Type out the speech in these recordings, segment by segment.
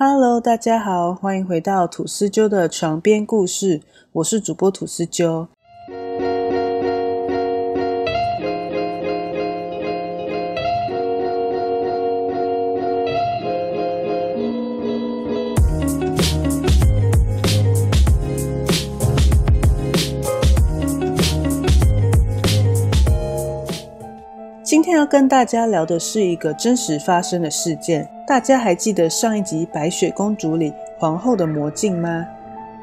Hello，大家好，欢迎回到吐司鸠的床边故事，我是主播吐司鸠。今天要跟大家聊的是一个真实发生的事件。大家还记得上一集《白雪公主》里皇后的魔镜吗？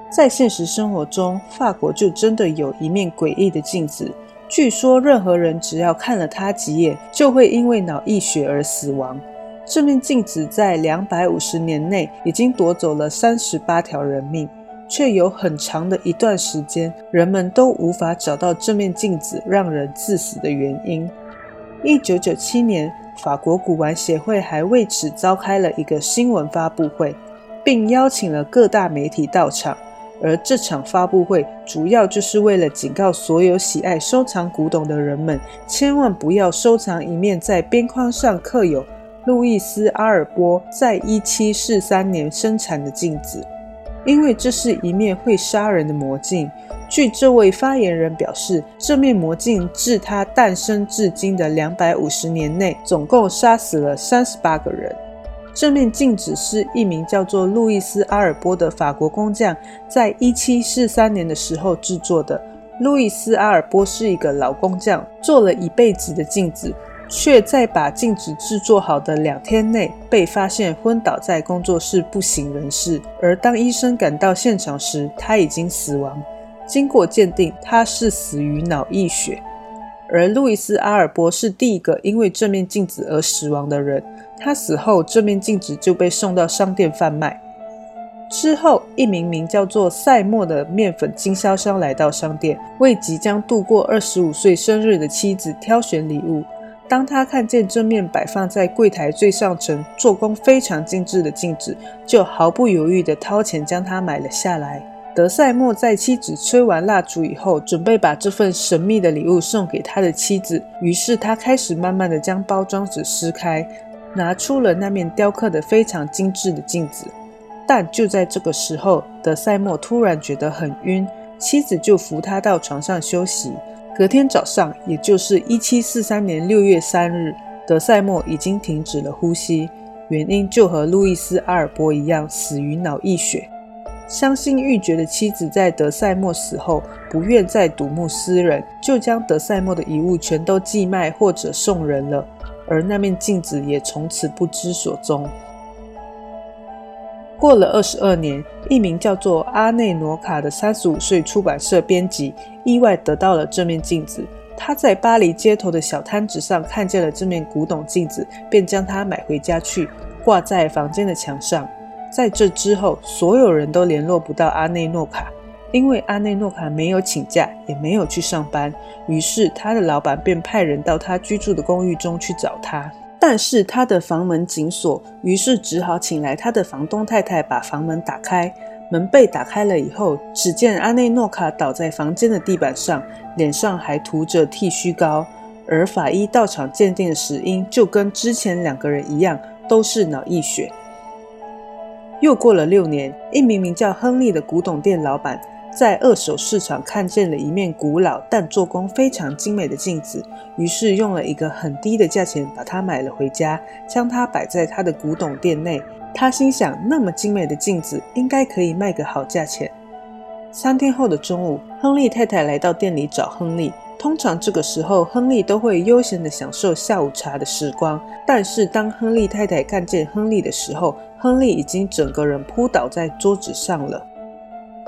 在现实生活中，法国就真的有一面诡异的镜子。据说，任何人只要看了它几眼，就会因为脑溢血而死亡。这面镜子在两百五十年内已经夺走了三十八条人命，却有很长的一段时间，人们都无法找到这面镜子让人致死的原因。一九九七年，法国古玩协会还为此召开了一个新闻发布会，并邀请了各大媒体到场。而这场发布会主要就是为了警告所有喜爱收藏古董的人们，千万不要收藏一面在边框上刻有路易斯·阿尔波在一七四三年生产的镜子，因为这是一面会杀人的魔镜。据这位发言人表示，这面魔镜自它诞生至今的两百五十年内，总共杀死了三十八个人。这面镜子是一名叫做路易斯·阿尔波的法国工匠在一七四三年的时候制作的。路易斯·阿尔波是一个老工匠，做了一辈子的镜子，却在把镜子制作好的两天内被发现昏倒在工作室不省人事。而当医生赶到现场时，他已经死亡。经过鉴定，他是死于脑溢血，而路易斯·阿尔波是第一个因为这面镜子而死亡的人。他死后，这面镜子就被送到商店贩卖。之后，一名名叫做赛默的面粉经销商来到商店，为即将度过二十五岁生日的妻子挑选礼物。当他看见这面摆放在柜台最上层、做工非常精致的镜子，就毫不犹豫地掏钱将它买了下来。德赛莫在妻子吹完蜡烛以后，准备把这份神秘的礼物送给他的妻子。于是他开始慢慢的将包装纸撕开，拿出了那面雕刻的非常精致的镜子。但就在这个时候，德赛莫突然觉得很晕，妻子就扶他到床上休息。隔天早上，也就是一七四三年六月三日，德赛莫已经停止了呼吸，原因就和路易斯·阿尔波一样，死于脑溢血。伤心欲绝的妻子在德赛莫死后，不愿再睹目思人，就将德赛莫的遗物全都寄卖或者送人了，而那面镜子也从此不知所踪。过了二十二年，一名叫做阿内诺卡的三十五岁出版社编辑意外得到了这面镜子。他在巴黎街头的小摊子上看见了这面古董镜子，便将它买回家去，挂在房间的墙上。在这之后，所有人都联络不到阿内诺卡，因为阿内诺卡没有请假，也没有去上班。于是，他的老板便派人到他居住的公寓中去找他，但是他的房门紧锁，于是只好请来他的房东太太把房门打开。门被打开了以后，只见阿内诺卡倒在房间的地板上，脸上还涂着剃须膏，而法医到场鉴定的死因就跟之前两个人一样，都是脑溢血。又过了六年，一名名叫亨利的古董店老板在二手市场看见了一面古老但做工非常精美的镜子，于是用了一个很低的价钱把它买了回家，将它摆在他的古董店内。他心想，那么精美的镜子应该可以卖个好价钱。三天后的中午，亨利太太来到店里找亨利。通常这个时候，亨利都会悠闲地享受下午茶的时光。但是当亨利太太看见亨利的时候，亨利已经整个人扑倒在桌子上了，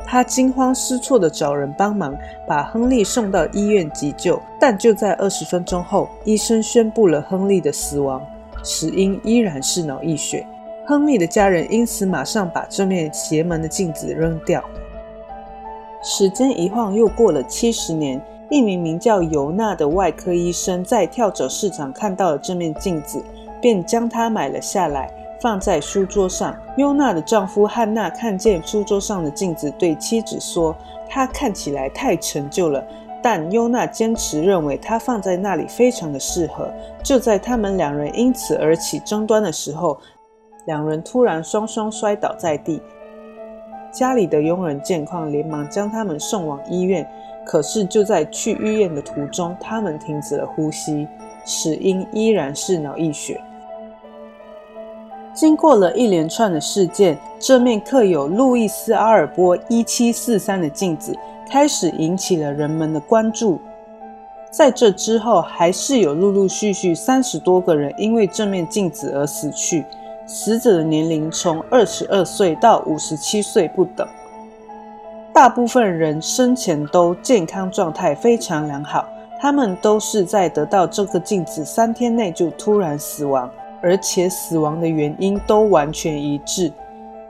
他惊慌失措地找人帮忙，把亨利送到医院急救。但就在二十分钟后，医生宣布了亨利的死亡，死因依然是脑溢血。亨利的家人因此马上把这面邪门的镜子扔掉。时间一晃又过了七十年，一名名叫尤娜的外科医生在跳蚤市场看到了这面镜子，便将它买了下来。放在书桌上。优娜的丈夫汉娜看见书桌上的镜子，对妻子说：“它看起来太陈旧了。”但优娜坚持认为它放在那里非常的适合。就在他们两人因此而起争端的时候，两人突然双双摔倒在地。家里的佣人见况，连忙将他们送往医院。可是就在去医院的途中，他们停止了呼吸，死因依然是脑溢血。经过了一连串的事件，这面刻有路易斯·阿尔波一七四三的镜子开始引起了人们的关注。在这之后，还是有陆陆续续三十多个人因为这面镜子而死去，死者的年龄从二十二岁到五十七岁不等。大部分人生前都健康状态非常良好，他们都是在得到这个镜子三天内就突然死亡，而且死亡的原因都完全一致。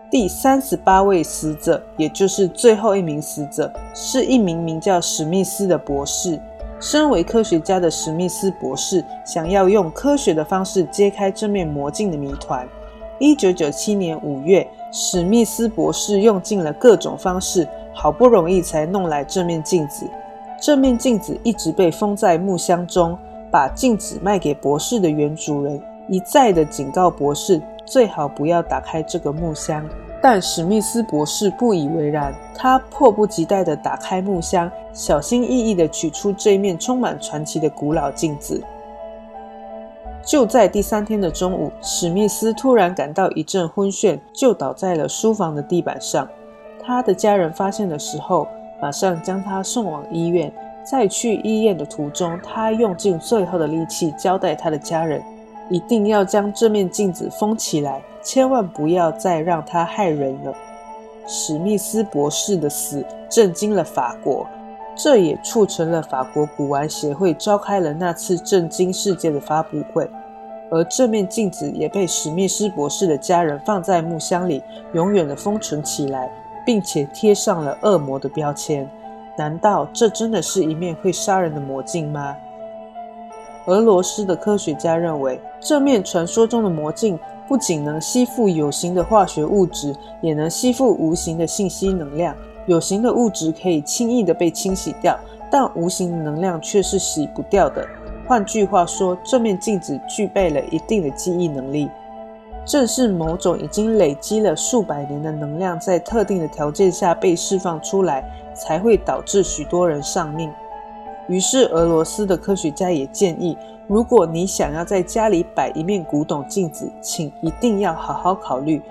第三十八位死者，也就是最后一名死者，是一名名叫史密斯的博士。身为科学家的史密斯博士，想要用科学的方式揭开这面魔镜的谜团。一九九七年五月，史密斯博士用尽了各种方式。好不容易才弄来这面镜子，这面镜子一直被封在木箱中。把镜子卖给博士的原主人一再的警告博士，最好不要打开这个木箱。但史密斯博士不以为然，他迫不及待地打开木箱，小心翼翼地取出这面充满传奇的古老镜子。就在第三天的中午，史密斯突然感到一阵昏眩，就倒在了书房的地板上。他的家人发现的时候，马上将他送往医院。在去医院的途中，他用尽最后的力气交代他的家人，一定要将这面镜子封起来，千万不要再让它害人了。史密斯博士的死震惊了法国，这也促成了法国古玩协会召开了那次震惊世界的发布会。而这面镜子也被史密斯博士的家人放在木箱里，永远的封存起来。并且贴上了恶魔的标签，难道这真的是一面会杀人的魔镜吗？俄罗斯的科学家认为，这面传说中的魔镜不仅能吸附有形的化学物质，也能吸附无形的信息能量。有形的物质可以轻易的被清洗掉，但无形的能量却是洗不掉的。换句话说，这面镜子具备了一定的记忆能力。正是某种已经累积了数百年的能量，在特定的条件下被释放出来，才会导致许多人丧命。于是，俄罗斯的科学家也建议，如果你想要在家里摆一面古董镜子，请一定要好好考虑，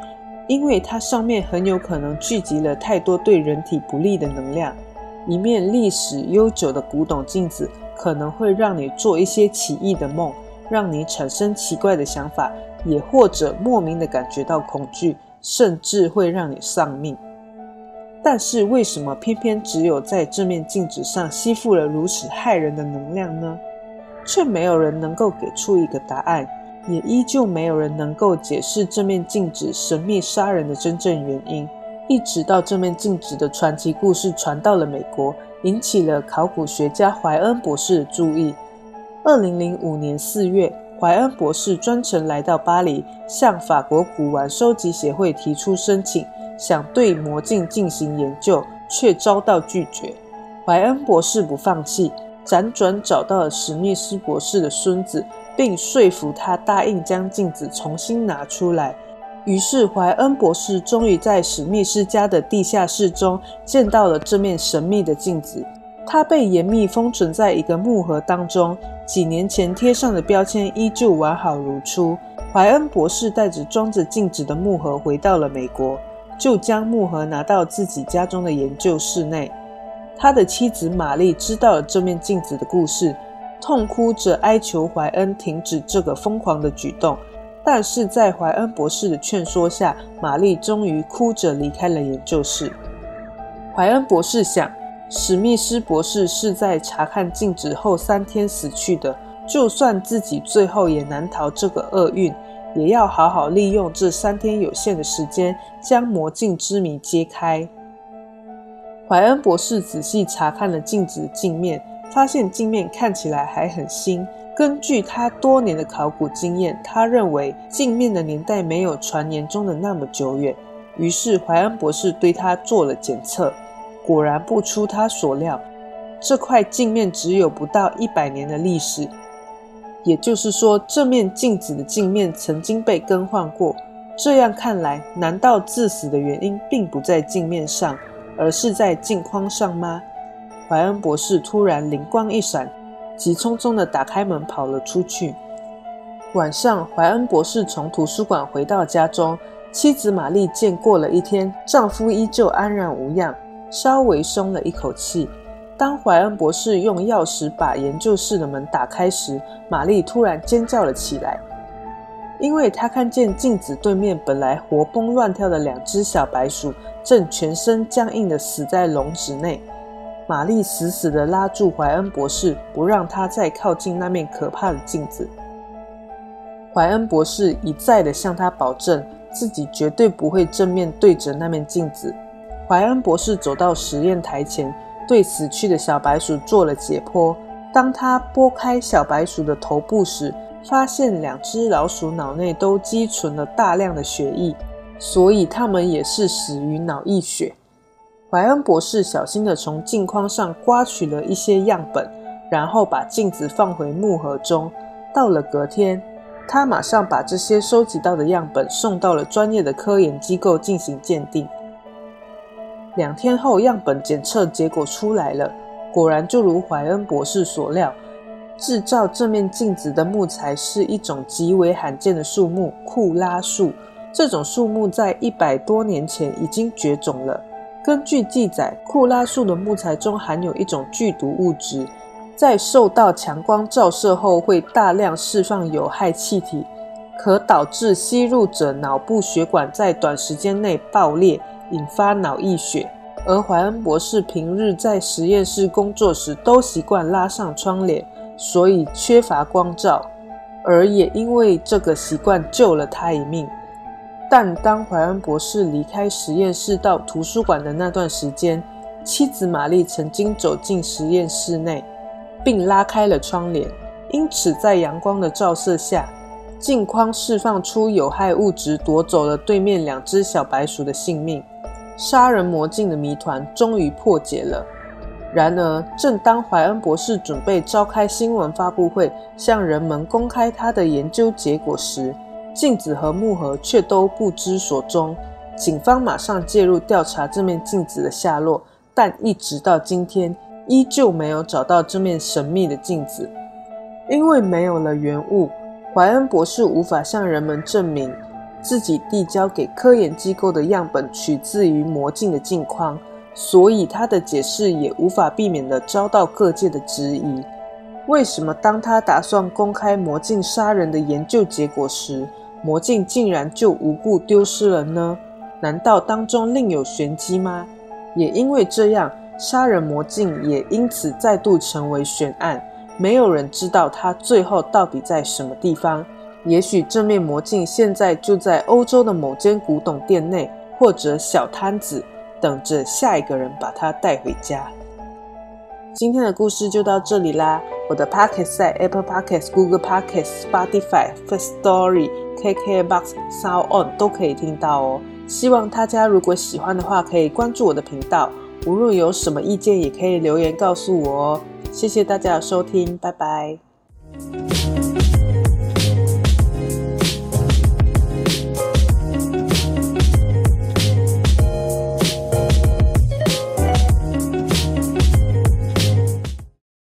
因为它上面很有可能聚集了太多对人体不利的能量。一面历史悠久的古董镜子，可能会让你做一些奇异的梦，让你产生奇怪的想法。也或者莫名的感觉到恐惧，甚至会让你丧命。但是为什么偏偏只有在这面镜子上吸附了如此害人的能量呢？却没有人能够给出一个答案，也依旧没有人能够解释这面镜子神秘杀人的真正原因。一直到这面镜子的传奇故事传到了美国，引起了考古学家怀恩博士的注意。二零零五年四月。怀恩博士专程来到巴黎，向法国古玩收集协会提出申请，想对魔镜进行研究，却遭到拒绝。怀恩博士不放弃，辗转找到了史密斯博士的孙子，并说服他答应将镜子重新拿出来。于是，怀恩博士终于在史密斯家的地下室中见到了这面神秘的镜子。它被严密封存在一个木盒当中。几年前贴上的标签依旧完好如初。怀恩博士带着装着镜子的木盒回到了美国，就将木盒拿到自己家中的研究室内。他的妻子玛丽知道了这面镜子的故事，痛哭着哀求怀恩停止这个疯狂的举动。但是在怀恩博士的劝说下，玛丽终于哭着离开了研究室。怀恩博士想。史密斯博士是在查看镜子后三天死去的。就算自己最后也难逃这个厄运，也要好好利用这三天有限的时间，将魔镜之谜揭开。怀恩博士仔细查看了镜子镜面，发现镜面看起来还很新。根据他多年的考古经验，他认为镜面的年代没有传言中的那么久远。于是，怀恩博士对他做了检测。果然不出他所料，这块镜面只有不到一百年的历史，也就是说，这面镜子的镜面曾经被更换过。这样看来，难道致死的原因并不在镜面上，而是在镜框上吗？怀恩博士突然灵光一闪，急匆匆地打开门跑了出去。晚上，怀恩博士从图书馆回到家中，妻子玛丽见过了一天，丈夫依旧安然无恙，稍微松了一口气。当怀恩博士用钥匙把研究室的门打开时，玛丽突然尖叫了起来，因为她看见镜子对面本来活蹦乱跳的两只小白鼠，正全身僵硬地死在笼子内。玛丽死死地拉住怀恩博士，不让他再靠近那面可怕的镜子。怀恩博士一再地向他保证，自己绝对不会正面对着那面镜子。怀恩博士走到实验台前，对死去的小白鼠做了解剖。当他拨开小白鼠的头部时，发现两只老鼠脑内都积存了大量的血液，所以它们也是死于脑溢血。怀恩博士小心地从镜框上刮取了一些样本，然后把镜子放回木盒中。到了隔天，他马上把这些收集到的样本送到了专业的科研机构进行鉴定。两天后，样本检测结果出来了，果然就如怀恩博士所料，制造这面镜子的木材是一种极为罕见的树木——库拉树。这种树木在一百多年前已经绝种了。根据记载，库拉树的木材中含有一种剧毒物质，在受到强光照射后会大量释放有害气体，可导致吸入者脑部血管在短时间内爆裂，引发脑溢血。而怀恩博士平日在实验室工作时都习惯拉上窗帘，所以缺乏光照，而也因为这个习惯救了他一命。但当怀恩博士离开实验室到图书馆的那段时间，妻子玛丽曾经走进实验室内，并拉开了窗帘。因此，在阳光的照射下，镜框释放出有害物质，夺走了对面两只小白鼠的性命。杀人魔镜的谜团终于破解了。然而，正当怀恩博士准备召开新闻发布会，向人们公开他的研究结果时，镜子和木盒却都不知所踪，警方马上介入调查这面镜子的下落，但一直到今天依旧没有找到这面神秘的镜子。因为没有了原物，怀恩博士无法向人们证明自己递交给科研机构的样本取自于魔镜的镜框，所以他的解释也无法避免的遭到各界的质疑。为什么当他打算公开魔镜杀人的研究结果时，魔镜竟然就无故丢失了呢？难道当中另有玄机吗？也因为这样，杀人魔镜也因此再度成为悬案，没有人知道它最后到底在什么地方。也许这面魔镜现在就在欧洲的某间古董店内，或者小摊子，等着下一个人把它带回家。今天的故事就到这里啦！我的 Podcast 在 Apple Podcast、Google Podcast、Spotify、First Story、KKBox、Sound On 都可以听到哦。希望大家如果喜欢的话，可以关注我的频道。无论有什么意见，也可以留言告诉我哦。谢谢大家的收听，拜拜。